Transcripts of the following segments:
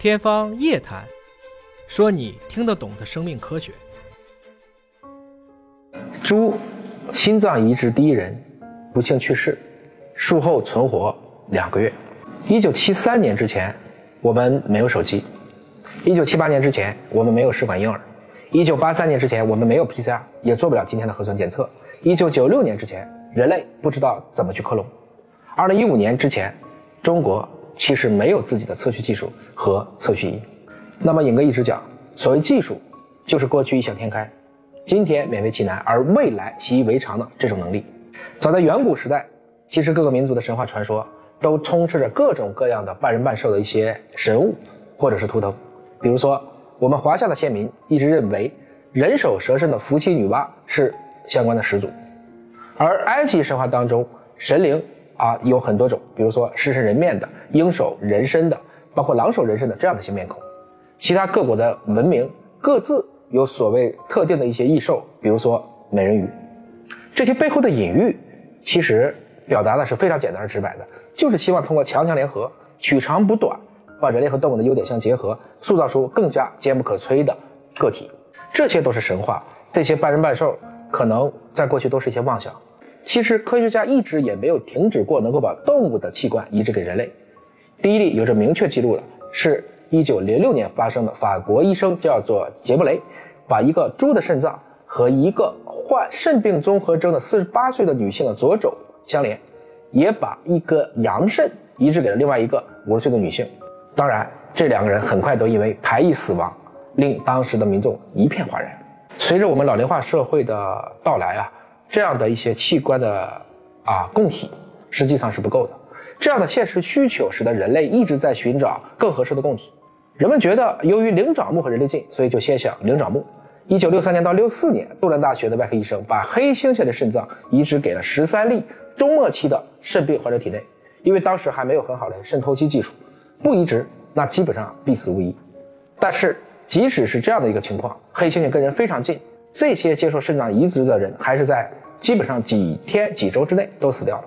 天方夜谭，说你听得懂的生命科学。猪心脏移植第一人不幸去世，术后存活两个月。一九七三年之前，我们没有手机；一九七八年之前，我们没有试管婴儿；一九八三年之前，我们没有 PCR，也做不了今天的核酸检测；一九九六年之前，人类不知道怎么去克隆；二零一五年之前，中国。其实没有自己的测序技术和测序仪。那么，尹哥一直讲，所谓技术，就是过去异想天开，今天勉为其难，而未来习以为常的这种能力。早在远古时代，其实各个民族的神话传说都充斥着各种各样的半人半兽的一些神物或者是图腾。比如说，我们华夏的先民一直认为人首蛇身的伏羲女娲是相关的始祖，而埃及神话当中神灵。啊，有很多种，比如说狮身人面的、鹰首人身的，包括狼首人身的这样的一些面孔。其他各国的文明各自有所谓特定的一些异兽，比如说美人鱼。这些背后的隐喻，其实表达的是非常简单而直白的，就是希望通过强强联合、取长补短，把人类和动物的优点相结合，塑造出更加坚不可摧的个体。这些都是神话，这些半人半兽可能在过去都是一些妄想。其实科学家一直也没有停止过能够把动物的器官移植给人类。第一例有着明确记录的，是一九零六年发生的。法国医生叫做杰布雷，把一个猪的肾脏和一个患肾病综合征的四十八岁的女性的左肘相连，也把一个羊肾移植给了另外一个五十岁的女性。当然，这两个人很快都因为排异死亡，令当时的民众一片哗然。随着我们老龄化社会的到来啊。这样的一些器官的啊供体实际上是不够的，这样的现实需求使得人类一直在寻找更合适的供体。人们觉得由于灵长目和人类近，所以就先想灵长目。一九六三年到六四年，杜兰大学的外科医生把黑猩猩的肾脏移植给了十三例中末期的肾病患者体内，因为当时还没有很好的肾透析技术，不移植那基本上必死无疑。但是即使是这样的一个情况，黑猩猩跟人非常近，这些接受肾脏移植的人还是在。基本上几天几周之内都死掉了。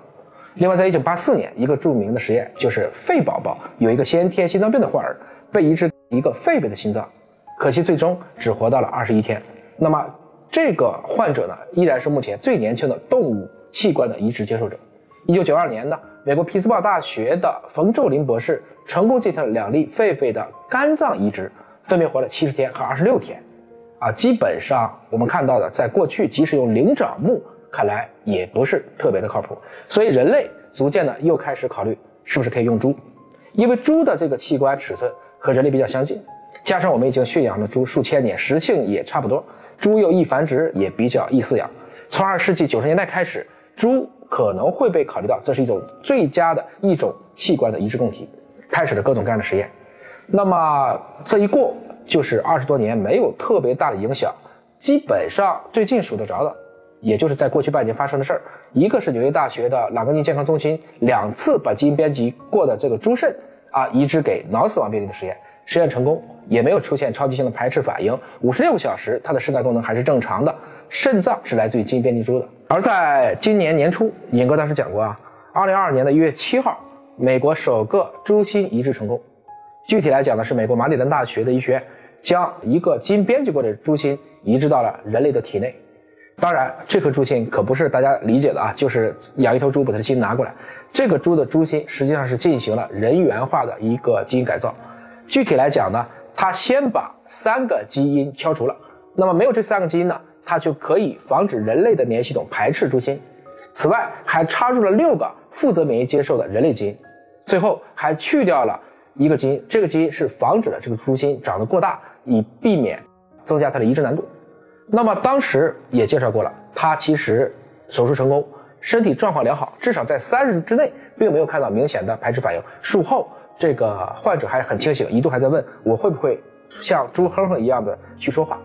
另外，在一九八四年，一个著名的实验就是肺宝宝有一个先天心脏病的患儿被移植一个狒狒的心脏，可惜最终只活到了二十一天。那么这个患者呢，依然是目前最年轻的动物器官的移植接受者。一九九二年呢，美国匹兹堡大学的冯宙林博士成功进行了两例狒狒的肝脏移植，分别活了七十天和二十六天。啊，基本上我们看到的，在过去即使用灵长目。看来也不是特别的靠谱，所以人类逐渐的又开始考虑是不是可以用猪，因为猪的这个器官尺寸和人类比较相近，加上我们已经驯养了猪数千年，食性也差不多，猪又易繁殖，也比较易饲养。从二十世纪九十年代开始，猪可能会被考虑到这是一种最佳的一种器官的移植供体，开始了各种各样的实验。那么这一过就是二十多年，没有特别大的影响，基本上最近数得着的。也就是在过去半年发生的事儿，一个是纽约大学的朗格尼健康中心两次把基因编辑过的这个猪肾啊移植给脑死亡病例的实验，实验成功，也没有出现超级性的排斥反应，五十六个小时它的肾脏功能还是正常的，肾脏是来自于基因编辑猪的。而在今年年初，尹哥当时讲过啊，二零二二年的一月七号，美国首个猪心移植成功，具体来讲呢是美国马里兰大学的医学院将一个基因编辑过的猪心移植到了人类的体内。当然，这颗猪心可不是大家理解的啊，就是养一头猪把它的心拿过来。这个猪的猪心实际上是进行了人源化的一个基因改造。具体来讲呢，它先把三个基因敲除了，那么没有这三个基因呢，它就可以防止人类的免疫系统排斥猪心。此外，还插入了六个负责免疫接受的人类基因，最后还去掉了一个基因，这个基因是防止了这个猪心长得过大，以避免增加它的移植难度。那么当时也介绍过了，他其实手术成功，身体状况良好，至少在三日之内并没有看到明显的排斥反应。术后这个患者还很清醒，一度还在问我会不会像猪哼哼一样的去说话。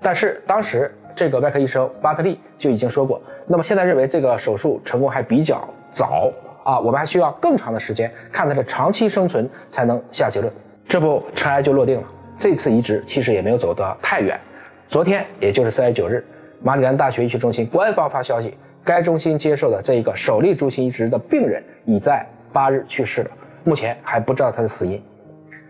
但是当时这个外科医生巴特利就已经说过，那么现在认为这个手术成功还比较早啊，我们还需要更长的时间看他的长期生存才能下结论。这不尘埃就落定了，这次移植其实也没有走得太远。昨天，也就是三月九日，马里兰大学医学中心官方发消息，该中心接受的这一个首例猪心移植的病人已在八日去世了，目前还不知道他的死因。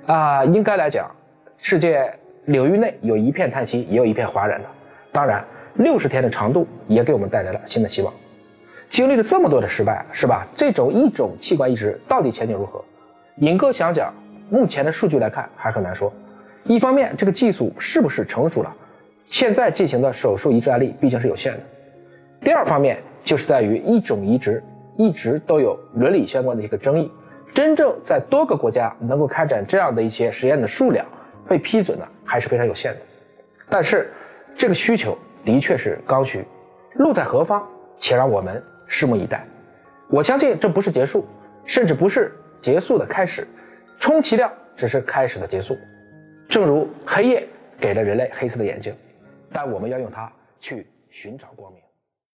啊，应该来讲，世界领域内有一片叹息，也有一片哗然的。当然，六十天的长度也给我们带来了新的希望。经历了这么多的失败，是吧？这种一种器官移植到底前景如何？尹哥想讲，目前的数据来看还很难说。一方面，这个技术是不是成熟了？现在进行的手术移植案例毕竟是有限的。第二方面，就是在于一种移植一直都有伦理相关的一个争议。真正在多个国家能够开展这样的一些实验的数量被批准的还是非常有限的。但是，这个需求的确是刚需。路在何方？且让我们拭目以待。我相信这不是结束，甚至不是结束的开始，充其量只是开始的结束。正如黑夜给了人类黑色的眼睛，但我们要用它去寻找光明。